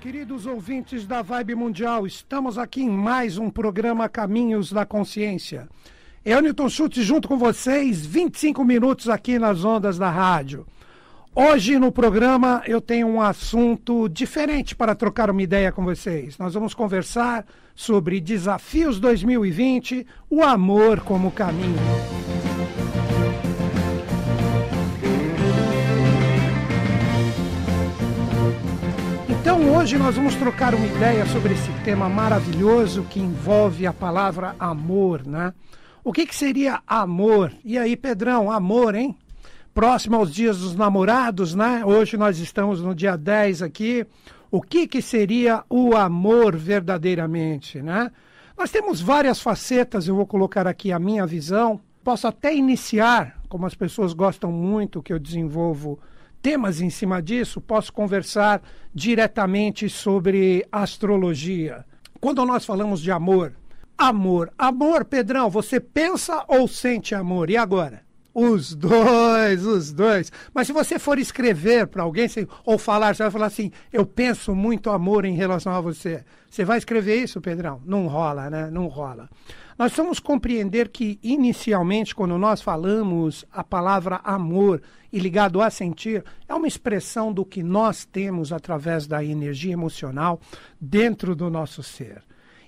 queridos ouvintes da Vibe Mundial. Estamos aqui em mais um programa Caminhos da Consciência. Eu, Newton Schultz, junto com vocês, 25 minutos aqui nas ondas da rádio. Hoje no programa eu tenho um assunto diferente para trocar uma ideia com vocês. Nós vamos conversar sobre Desafios 2020, o amor como caminho. Então hoje nós vamos trocar uma ideia sobre esse tema maravilhoso que envolve a palavra amor, né? O que, que seria amor? E aí, Pedrão, amor, hein? Próximo aos dias dos namorados, né? Hoje nós estamos no dia 10 aqui. O que, que seria o amor verdadeiramente, né? Nós temos várias facetas, eu vou colocar aqui a minha visão. Posso até iniciar, como as pessoas gostam muito que eu desenvolvo temas em cima disso, posso conversar diretamente sobre astrologia. Quando nós falamos de amor, amor, amor, Pedrão, você pensa ou sente amor? E agora? Os dois, os dois. Mas se você for escrever para alguém ou falar, você vai falar assim: eu penso muito amor em relação a você. Você vai escrever isso, Pedrão? Não rola, né? Não rola. Nós vamos compreender que, inicialmente, quando nós falamos a palavra amor e ligado a sentir, é uma expressão do que nós temos através da energia emocional dentro do nosso ser.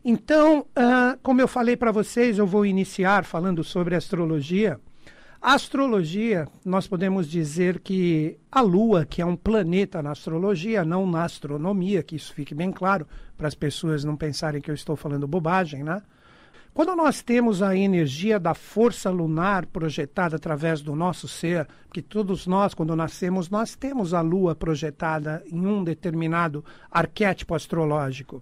Então, uh, como eu falei para vocês, eu vou iniciar falando sobre astrologia. A astrologia, nós podemos dizer que a Lua, que é um planeta na astrologia, não na astronomia, que isso fique bem claro, para as pessoas não pensarem que eu estou falando bobagem, né? Quando nós temos a energia da força lunar projetada através do nosso ser, que todos nós, quando nascemos, nós temos a lua projetada em um determinado arquétipo astrológico.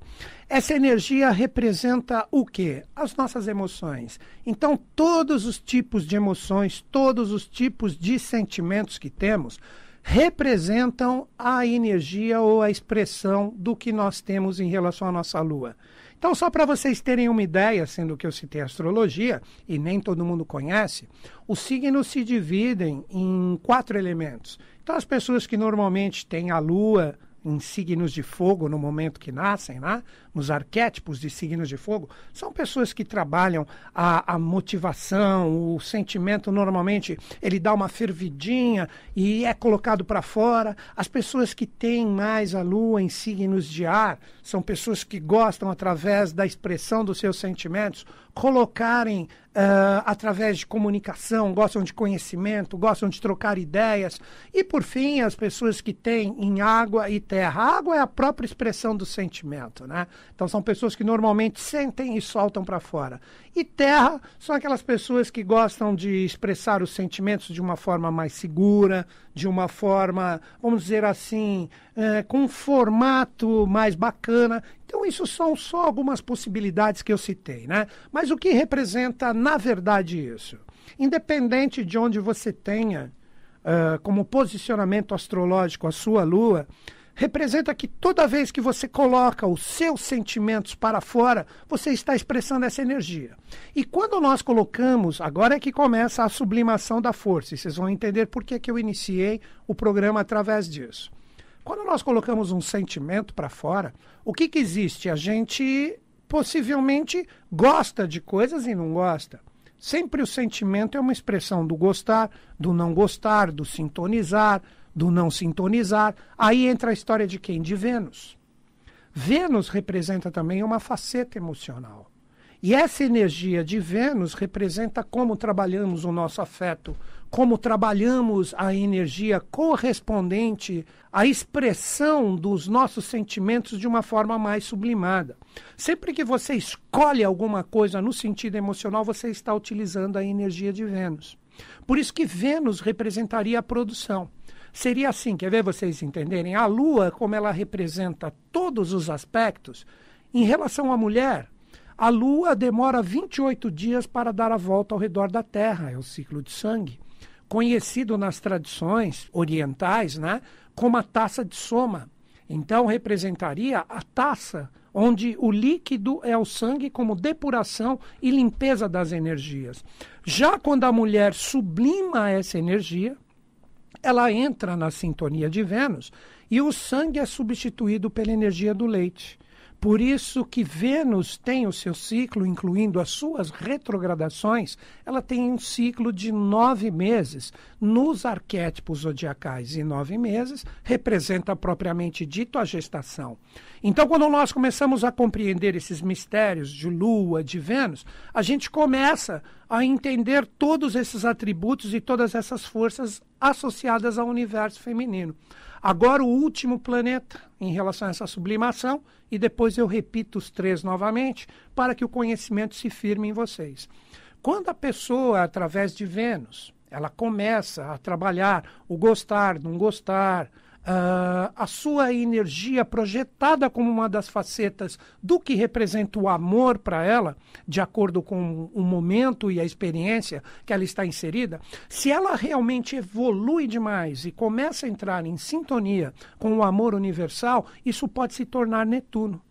Essa energia representa o quê? As nossas emoções. Então, todos os tipos de emoções, todos os tipos de sentimentos que temos, representam a energia ou a expressão do que nós temos em relação à nossa lua. Então, só para vocês terem uma ideia, sendo que eu citei astrologia e nem todo mundo conhece, os signos se dividem em quatro elementos. Então, as pessoas que normalmente têm a lua em signos de fogo no momento que nascem, né? Nos arquétipos de signos de fogo, são pessoas que trabalham a, a motivação, o sentimento normalmente ele dá uma fervidinha e é colocado para fora. As pessoas que têm mais a lua em signos de ar são pessoas que gostam, através da expressão dos seus sentimentos, colocarem Uh, através de comunicação, gostam de conhecimento, gostam de trocar ideias. E, por fim, as pessoas que têm em água e terra. A água é a própria expressão do sentimento, né? Então, são pessoas que normalmente sentem e soltam para fora. E terra são aquelas pessoas que gostam de expressar os sentimentos de uma forma mais segura, de uma forma, vamos dizer assim, é, com um formato mais bacana. Então, isso são só algumas possibilidades que eu citei, né? Mas o que representa, na verdade, isso? Independente de onde você tenha uh, como posicionamento astrológico a sua lua, representa que toda vez que você coloca os seus sentimentos para fora, você está expressando essa energia. E quando nós colocamos, agora é que começa a sublimação da força, e vocês vão entender por que, que eu iniciei o programa através disso. Quando nós colocamos um sentimento para fora, o que, que existe? A gente possivelmente gosta de coisas e não gosta. Sempre o sentimento é uma expressão do gostar, do não gostar, do sintonizar, do não sintonizar. Aí entra a história de quem? De Vênus. Vênus representa também uma faceta emocional. E essa energia de Vênus representa como trabalhamos o nosso afeto, como trabalhamos a energia correspondente à expressão dos nossos sentimentos de uma forma mais sublimada. Sempre que você escolhe alguma coisa no sentido emocional, você está utilizando a energia de Vênus. Por isso que Vênus representaria a produção. Seria assim, quer ver vocês entenderem? A Lua, como ela representa todos os aspectos, em relação à mulher, a Lua demora 28 dias para dar a volta ao redor da Terra, é o ciclo de sangue. Conhecido nas tradições orientais né, como a taça de soma. Então, representaria a taça onde o líquido é o sangue como depuração e limpeza das energias. Já quando a mulher sublima essa energia, ela entra na sintonia de Vênus e o sangue é substituído pela energia do leite. Por isso que Vênus tem o seu ciclo, incluindo as suas retrogradações, ela tem um ciclo de nove meses nos arquétipos zodiacais. E nove meses representa propriamente dito a gestação. Então, quando nós começamos a compreender esses mistérios de Lua, de Vênus, a gente começa a entender todos esses atributos e todas essas forças associadas ao universo feminino. Agora, o último planeta em relação a essa sublimação, e depois eu repito os três novamente, para que o conhecimento se firme em vocês. Quando a pessoa, através de Vênus, ela começa a trabalhar o gostar, não gostar, uh, a sua energia projetada como uma das facetas do que representa o amor para ela, de acordo com o momento e a experiência que ela está inserida, se ela realmente evolui demais e começa a entrar em sintonia com o amor universal, isso pode se tornar Netuno.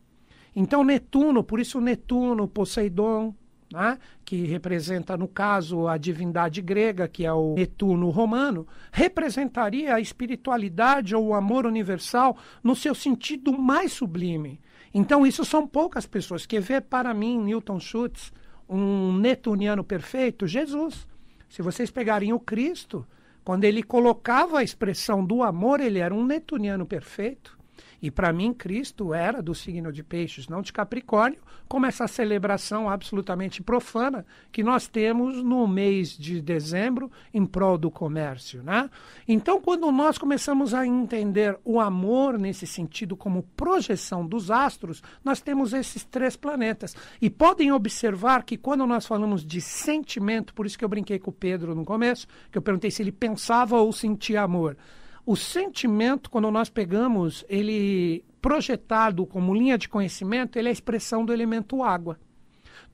Então, Netuno, por isso Netuno, Poseidon, né, que representa, no caso, a divindade grega, que é o Netuno romano, representaria a espiritualidade ou o amor universal no seu sentido mais sublime. Então, isso são poucas pessoas. Que vê para mim, Newton Schultz, um netuniano perfeito? Jesus. Se vocês pegarem o Cristo, quando ele colocava a expressão do amor, ele era um netuniano perfeito. E para mim, Cristo era do signo de Peixes, não de Capricórnio, como essa celebração absolutamente profana que nós temos no mês de dezembro em prol do comércio. Né? Então, quando nós começamos a entender o amor nesse sentido como projeção dos astros, nós temos esses três planetas. E podem observar que quando nós falamos de sentimento, por isso que eu brinquei com o Pedro no começo, que eu perguntei se ele pensava ou sentia amor. O sentimento, quando nós pegamos ele projetado como linha de conhecimento, ele é a expressão do elemento água.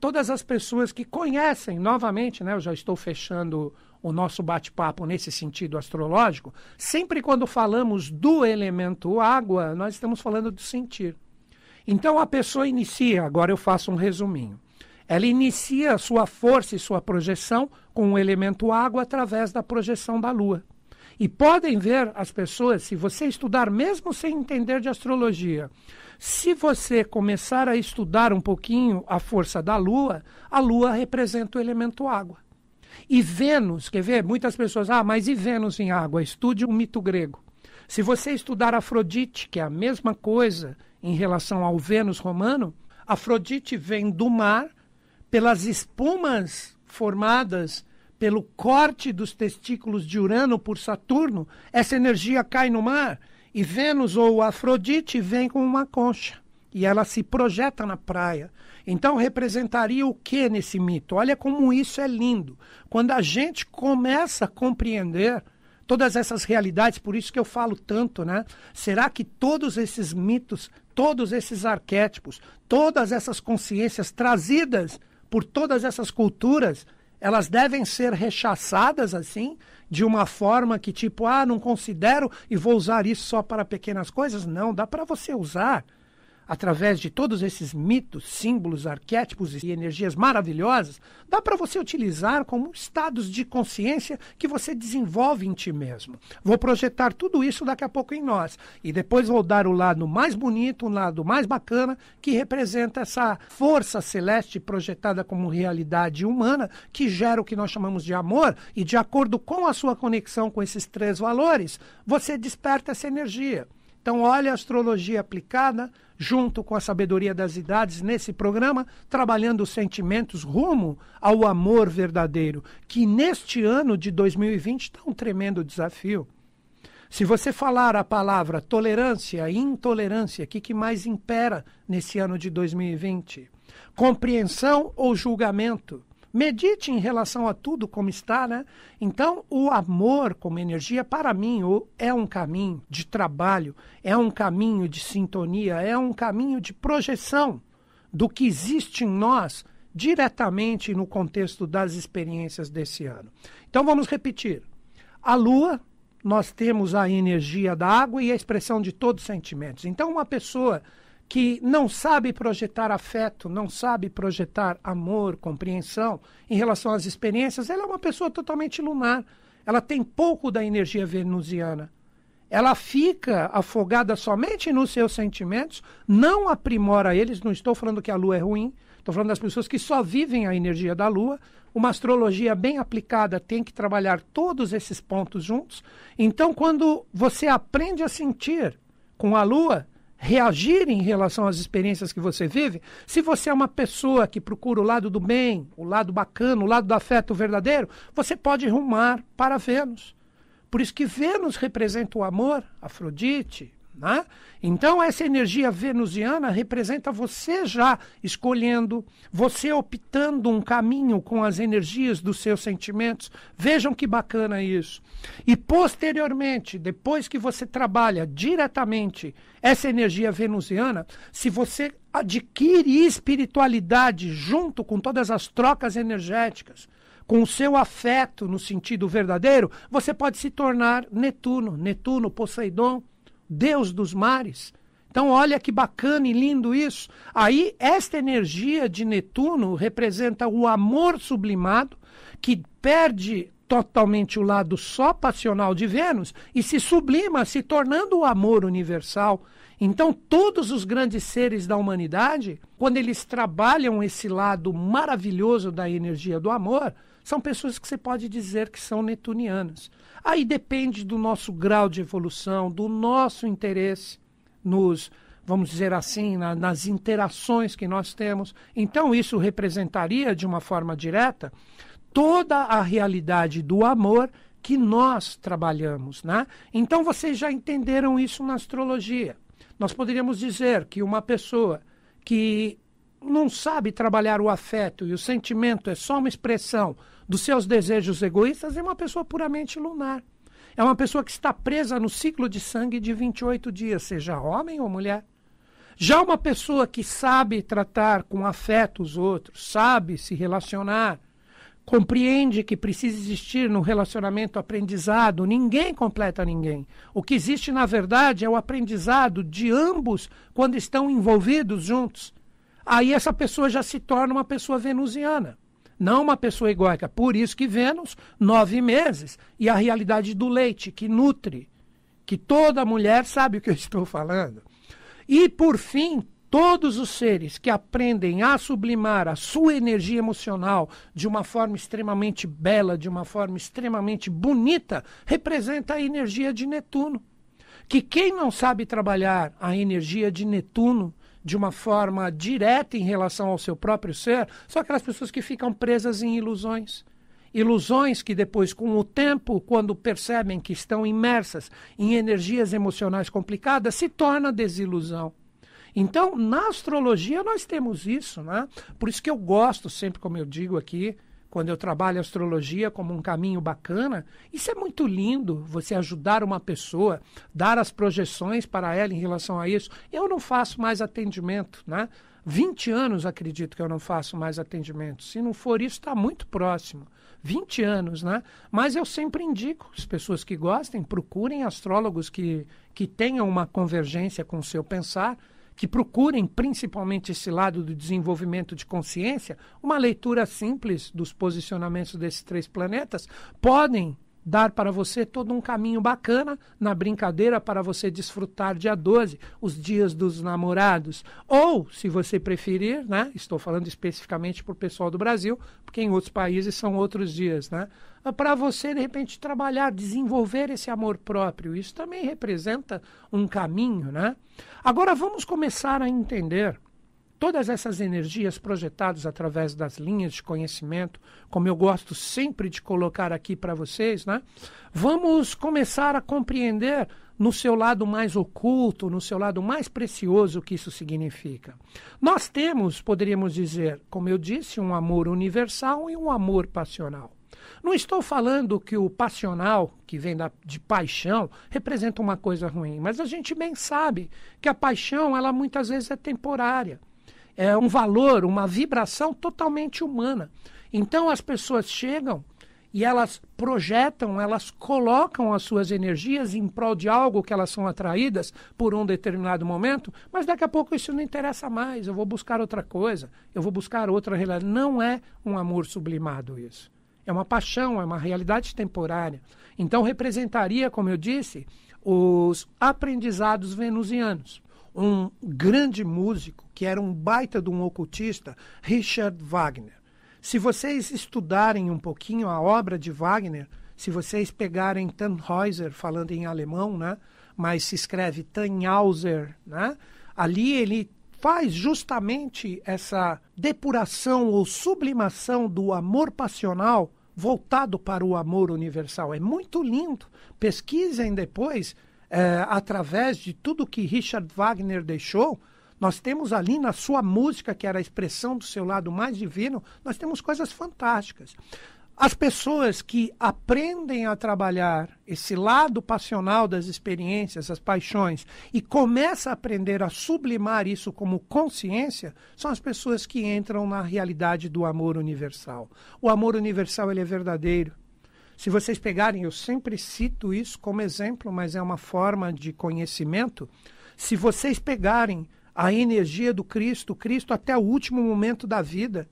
Todas as pessoas que conhecem, novamente, né, eu já estou fechando o nosso bate-papo nesse sentido astrológico, sempre quando falamos do elemento água, nós estamos falando do sentir. Então a pessoa inicia, agora eu faço um resuminho. Ela inicia sua força e sua projeção com o elemento água através da projeção da lua. E podem ver as pessoas, se você estudar, mesmo sem entender de astrologia, se você começar a estudar um pouquinho a força da Lua, a Lua representa o elemento água. E Vênus, quer ver? Muitas pessoas, ah, mas e Vênus em água? Estude o mito grego. Se você estudar Afrodite, que é a mesma coisa em relação ao Vênus romano, Afrodite vem do mar pelas espumas formadas pelo corte dos testículos de Urano por Saturno, essa energia cai no mar e Vênus ou Afrodite vem com uma concha e ela se projeta na praia. Então representaria o que nesse mito? Olha como isso é lindo. Quando a gente começa a compreender todas essas realidades, por isso que eu falo tanto, né? Será que todos esses mitos, todos esses arquétipos, todas essas consciências trazidas por todas essas culturas elas devem ser rechaçadas assim, de uma forma que tipo, ah, não considero e vou usar isso só para pequenas coisas? Não, dá para você usar através de todos esses mitos, símbolos, arquétipos e energias maravilhosas, dá para você utilizar como estados de consciência que você desenvolve em ti mesmo. Vou projetar tudo isso daqui a pouco em nós e depois vou dar o lado mais bonito, o lado mais bacana que representa essa força celeste projetada como realidade humana que gera o que nós chamamos de amor e de acordo com a sua conexão com esses três valores, você desperta essa energia. Então, olha a astrologia aplicada junto com a sabedoria das idades nesse programa, trabalhando os sentimentos rumo ao amor verdadeiro, que neste ano de 2020 está um tremendo desafio. Se você falar a palavra tolerância e intolerância, o que, que mais impera nesse ano de 2020? Compreensão ou julgamento? Medite em relação a tudo como está, né? Então, o amor como energia, para mim, é um caminho de trabalho, é um caminho de sintonia, é um caminho de projeção do que existe em nós diretamente no contexto das experiências desse ano. Então, vamos repetir. A lua, nós temos a energia da água e a expressão de todos os sentimentos. Então, uma pessoa que não sabe projetar afeto, não sabe projetar amor, compreensão em relação às experiências, ela é uma pessoa totalmente lunar. Ela tem pouco da energia venusiana. ela fica afogada somente nos seus sentimentos, não aprimora eles. Não estou falando que a lua é ruim, estou falando das pessoas que só vivem a energia da lua. Uma astrologia bem aplicada tem que trabalhar todos esses pontos juntos. Então, quando você aprende a sentir com a lua, reagir em relação às experiências que você vive, se você é uma pessoa que procura o lado do bem, o lado bacana, o lado do afeto verdadeiro, você pode rumar para Vênus. Por isso que Vênus representa o amor, Afrodite. Né? Então, essa energia venusiana representa você já escolhendo, você optando um caminho com as energias dos seus sentimentos. Vejam que bacana isso. E posteriormente, depois que você trabalha diretamente essa energia venusiana, se você adquire espiritualidade junto com todas as trocas energéticas, com o seu afeto no sentido verdadeiro, você pode se tornar Netuno, Netuno, Poseidon, Deus dos mares. Então, olha que bacana e lindo isso. Aí, esta energia de Netuno representa o amor sublimado, que perde totalmente o lado só passional de Vênus e se sublima, se tornando o amor universal. Então, todos os grandes seres da humanidade, quando eles trabalham esse lado maravilhoso da energia do amor, são pessoas que você pode dizer que são netunianas. Aí depende do nosso grau de evolução, do nosso interesse nos, vamos dizer assim, na, nas interações que nós temos. Então, isso representaria, de uma forma direta, toda a realidade do amor que nós trabalhamos. Né? Então, vocês já entenderam isso na astrologia. Nós poderíamos dizer que uma pessoa que não sabe trabalhar o afeto e o sentimento é só uma expressão dos seus desejos egoístas, é uma pessoa puramente lunar. É uma pessoa que está presa no ciclo de sangue de 28 dias, seja homem ou mulher. Já uma pessoa que sabe tratar com afeto os outros, sabe se relacionar, compreende que precisa existir no relacionamento aprendizado, ninguém completa ninguém. O que existe, na verdade, é o aprendizado de ambos quando estão envolvidos juntos aí essa pessoa já se torna uma pessoa venusiana, não uma pessoa egóica. Por isso que Vênus, nove meses, e a realidade do leite, que nutre, que toda mulher sabe o que eu estou falando. E, por fim, todos os seres que aprendem a sublimar a sua energia emocional de uma forma extremamente bela, de uma forma extremamente bonita, representa a energia de Netuno. Que quem não sabe trabalhar a energia de Netuno de uma forma direta em relação ao seu próprio ser são aquelas pessoas que ficam presas em ilusões. Ilusões que depois, com o tempo, quando percebem que estão imersas em energias emocionais complicadas, se torna desilusão. Então, na astrologia, nós temos isso, né? Por isso que eu gosto sempre, como eu digo aqui, quando eu trabalho astrologia como um caminho bacana, isso é muito lindo, você ajudar uma pessoa, dar as projeções para ela em relação a isso. Eu não faço mais atendimento, né? 20 anos acredito que eu não faço mais atendimento. Se não for isso, está muito próximo. 20 anos, né? Mas eu sempre indico as pessoas que gostem, procurem astrólogos que, que tenham uma convergência com o seu pensar que procurem principalmente esse lado do desenvolvimento de consciência, uma leitura simples dos posicionamentos desses três planetas, podem dar para você todo um caminho bacana na brincadeira para você desfrutar dia 12, os dias dos namorados. Ou, se você preferir, né, estou falando especificamente para o pessoal do Brasil, porque em outros países são outros dias, né? Para você, de repente, trabalhar, desenvolver esse amor próprio. Isso também representa um caminho, né? Agora vamos começar a entender todas essas energias projetadas através das linhas de conhecimento, como eu gosto sempre de colocar aqui para vocês, né? Vamos começar a compreender no seu lado mais oculto, no seu lado mais precioso o que isso significa. Nós temos, poderíamos dizer, como eu disse, um amor universal e um amor passional. Não estou falando que o passional, que vem da, de paixão, representa uma coisa ruim, mas a gente bem sabe que a paixão, ela muitas vezes é temporária é um valor, uma vibração totalmente humana. Então as pessoas chegam e elas projetam, elas colocam as suas energias em prol de algo que elas são atraídas por um determinado momento, mas daqui a pouco isso não interessa mais, eu vou buscar outra coisa, eu vou buscar outra realidade. Não é um amor sublimado isso. É uma paixão, é uma realidade temporária. Então representaria, como eu disse, os aprendizados venusianos. Um grande músico, que era um baita de um ocultista, Richard Wagner. Se vocês estudarem um pouquinho a obra de Wagner, se vocês pegarem Tannhäuser, falando em alemão, né? mas se escreve Tannhauser, né? ali ele faz justamente essa depuração ou sublimação do amor passional voltado para o amor universal. É muito lindo. Pesquisem depois, é, através de tudo que Richard Wagner deixou. Nós temos ali na sua música, que era a expressão do seu lado mais divino, nós temos coisas fantásticas. As pessoas que aprendem a trabalhar esse lado passional das experiências, as paixões, e começam a aprender a sublimar isso como consciência, são as pessoas que entram na realidade do amor universal. O amor universal ele é verdadeiro. Se vocês pegarem, eu sempre cito isso como exemplo, mas é uma forma de conhecimento. Se vocês pegarem a energia do Cristo, Cristo até o último momento da vida,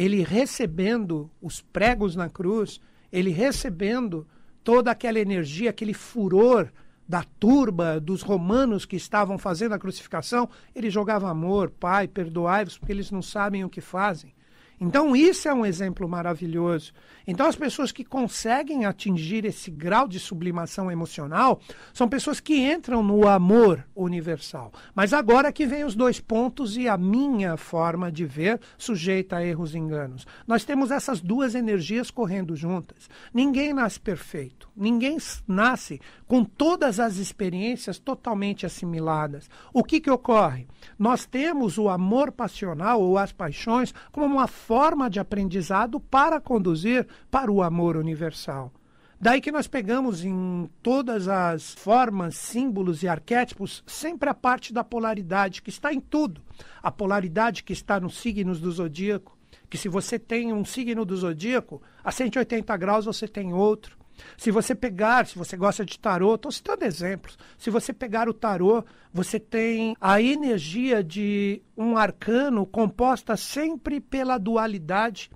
ele recebendo os pregos na cruz, ele recebendo toda aquela energia, aquele furor da turba dos romanos que estavam fazendo a crucificação, ele jogava amor, Pai, perdoai-vos, porque eles não sabem o que fazem. Então, isso é um exemplo maravilhoso. Então, as pessoas que conseguem atingir esse grau de sublimação emocional são pessoas que entram no amor universal. Mas agora que vem os dois pontos e a minha forma de ver sujeita a erros e enganos. Nós temos essas duas energias correndo juntas. Ninguém nasce perfeito. Ninguém nasce com todas as experiências totalmente assimiladas. O que, que ocorre? Nós temos o amor passional ou as paixões como uma forma de aprendizado para conduzir para o amor universal. Daí que nós pegamos em todas as formas, símbolos e arquétipos sempre a parte da polaridade, que está em tudo. A polaridade que está nos signos do zodíaco, que se você tem um signo do zodíaco, a 180 graus você tem outro. Se você pegar, se você gosta de tarô, estou citando exemplos. Se você pegar o tarô, você tem a energia de um arcano composta sempre pela dualidade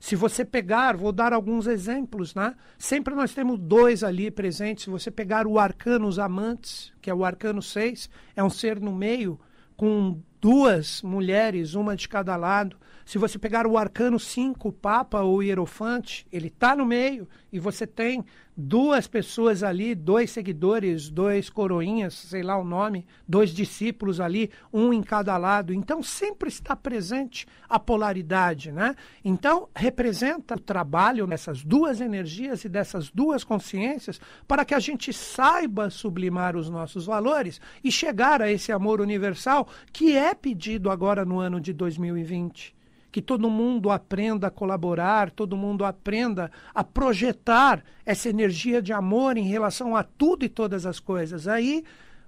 se você pegar, vou dar alguns exemplos, né? Sempre nós temos dois ali presentes. Se você pegar o arcano os amantes, que é o arcano 6, é um ser no meio com duas mulheres, uma de cada lado. Se você pegar o arcano 5, o Papa ou o Hierofante, ele está no meio e você tem duas pessoas ali, dois seguidores, dois coroinhas, sei lá o nome, dois discípulos ali, um em cada lado. Então sempre está presente a polaridade, né? Então representa o trabalho dessas duas energias e dessas duas consciências para que a gente saiba sublimar os nossos valores e chegar a esse amor universal que é pedido agora no ano de 2020 que todo mundo aprenda a colaborar, todo mundo aprenda a projetar essa energia de amor em relação a tudo e todas as coisas. Aí,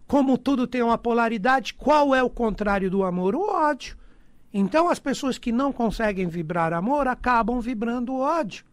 como tudo tem uma polaridade, qual é o contrário do amor? O ódio. Então, as pessoas que não conseguem vibrar amor acabam vibrando ódio.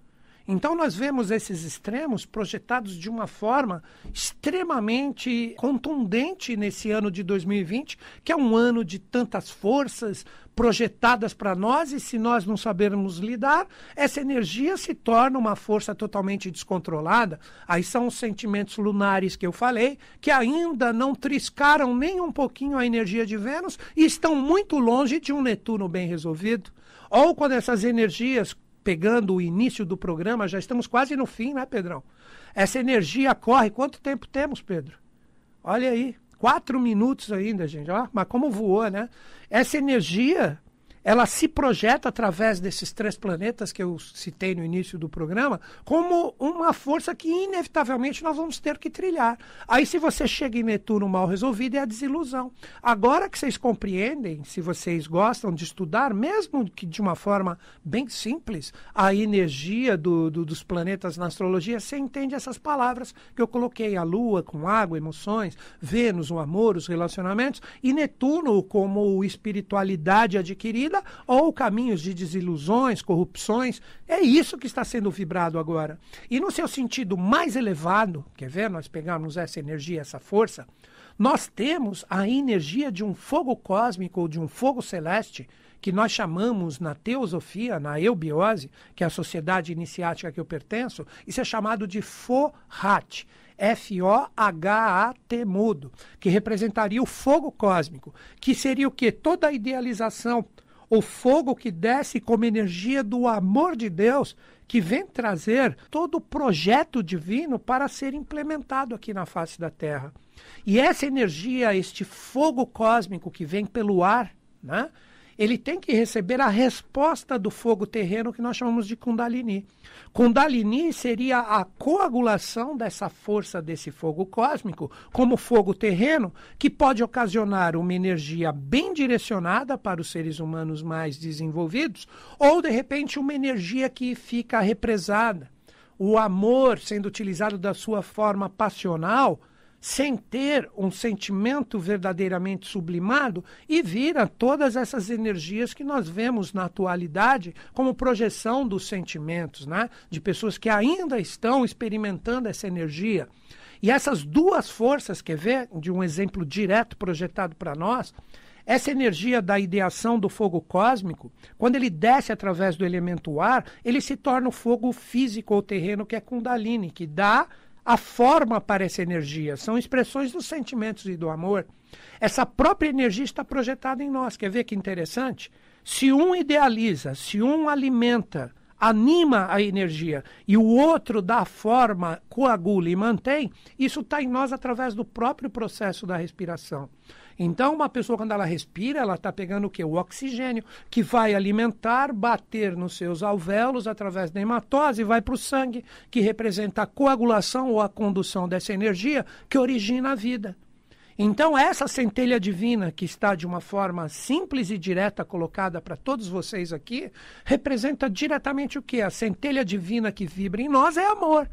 Então, nós vemos esses extremos projetados de uma forma extremamente contundente nesse ano de 2020, que é um ano de tantas forças projetadas para nós, e se nós não sabermos lidar, essa energia se torna uma força totalmente descontrolada. Aí são os sentimentos lunares que eu falei, que ainda não triscaram nem um pouquinho a energia de Vênus e estão muito longe de um Netuno bem resolvido. Ou quando essas energias pegando o início do programa, já estamos quase no fim, né, Pedrão? Essa energia corre. Quanto tempo temos, Pedro? Olha aí, quatro minutos ainda, gente. Ó, mas como voou, né? Essa energia ela se projeta através desses três planetas que eu citei no início do programa como uma força que inevitavelmente nós vamos ter que trilhar. Aí se você chega em Netuno mal resolvido é a desilusão. Agora que vocês compreendem, se vocês gostam de estudar, mesmo que de uma forma bem simples, a energia do, do, dos planetas na astrologia, você entende essas palavras que eu coloquei, a Lua com água, emoções, Vênus, o amor, os relacionamentos, e Netuno como espiritualidade adquirida vida ou caminhos de desilusões, corrupções. É isso que está sendo vibrado agora. E no seu sentido mais elevado, quer ver, nós pegamos essa energia, essa força, nós temos a energia de um fogo cósmico ou de um fogo celeste que nós chamamos na teosofia, na eubiose, que é a sociedade iniciática que eu pertenço, isso é chamado de Fohat. F-O-H-A-T mudo, que representaria o fogo cósmico, que seria o que? Toda a idealização, o fogo que desce como energia do amor de Deus, que vem trazer todo o projeto divino para ser implementado aqui na face da Terra. E essa energia, este fogo cósmico que vem pelo ar, né? Ele tem que receber a resposta do fogo terreno que nós chamamos de Kundalini. Kundalini seria a coagulação dessa força desse fogo cósmico, como fogo terreno, que pode ocasionar uma energia bem direcionada para os seres humanos mais desenvolvidos, ou de repente uma energia que fica represada. O amor sendo utilizado da sua forma passional sem ter um sentimento verdadeiramente sublimado e vira todas essas energias que nós vemos na atualidade como projeção dos sentimentos, né? de pessoas que ainda estão experimentando essa energia. E essas duas forças, quer ver, de um exemplo direto projetado para nós, essa energia da ideação do fogo cósmico, quando ele desce através do elemento ar, ele se torna o fogo físico ou terreno que é Kundalini, que dá a forma para essa energia, são expressões dos sentimentos e do amor. Essa própria energia está projetada em nós. Quer ver que interessante? Se um idealiza, se um alimenta, anima a energia e o outro dá forma, coagula e mantém, isso está em nós através do próprio processo da respiração. Então, uma pessoa, quando ela respira, ela está pegando o quê? O oxigênio, que vai alimentar, bater nos seus alvéolos através da hematose e vai para o sangue, que representa a coagulação ou a condução dessa energia que origina a vida. Então, essa centelha divina, que está de uma forma simples e direta colocada para todos vocês aqui, representa diretamente o que? A centelha divina que vibra em nós é amor.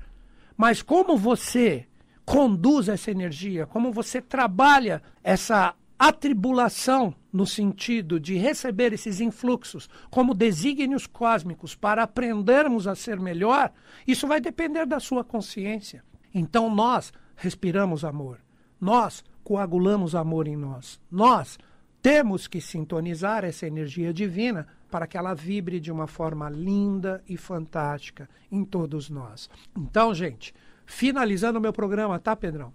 Mas como você conduz essa energia, como você trabalha essa atribulação no sentido de receber esses influxos como desígnios cósmicos para aprendermos a ser melhor, isso vai depender da sua consciência. Então nós respiramos amor, nós coagulamos amor em nós, nós temos que sintonizar essa energia divina para que ela vibre de uma forma linda e fantástica em todos nós. Então, gente, finalizando o meu programa, tá, Pedrão?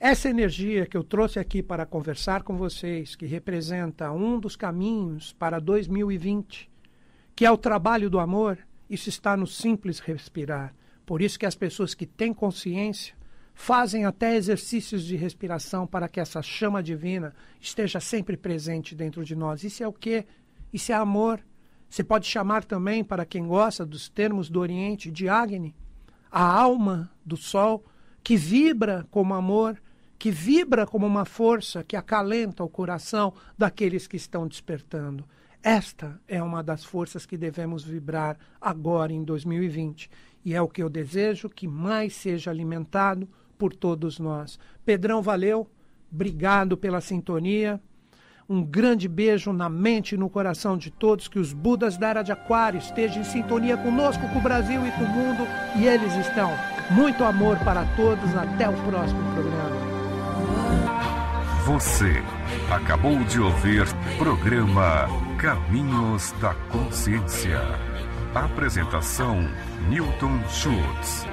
Essa energia que eu trouxe aqui para conversar com vocês, que representa um dos caminhos para 2020, que é o trabalho do amor, isso está no simples respirar. Por isso que as pessoas que têm consciência fazem até exercícios de respiração para que essa chama divina esteja sempre presente dentro de nós. Isso é o quê? Isso é amor. Você pode chamar também, para quem gosta dos termos do Oriente, de Agni, a alma do sol, que vibra como amor, que vibra como uma força que acalenta o coração daqueles que estão despertando. Esta é uma das forças que devemos vibrar agora em 2020 e é o que eu desejo que mais seja alimentado por todos nós. Pedrão, valeu, obrigado pela sintonia. Um grande beijo na mente e no coração de todos. Que os Budas da Era de Aquário estejam em sintonia conosco, com o Brasil e com o mundo. E eles estão. Muito amor para todos. Até o próximo programa. Você acabou de ouvir programa Caminhos da Consciência. Apresentação: Newton Schultz.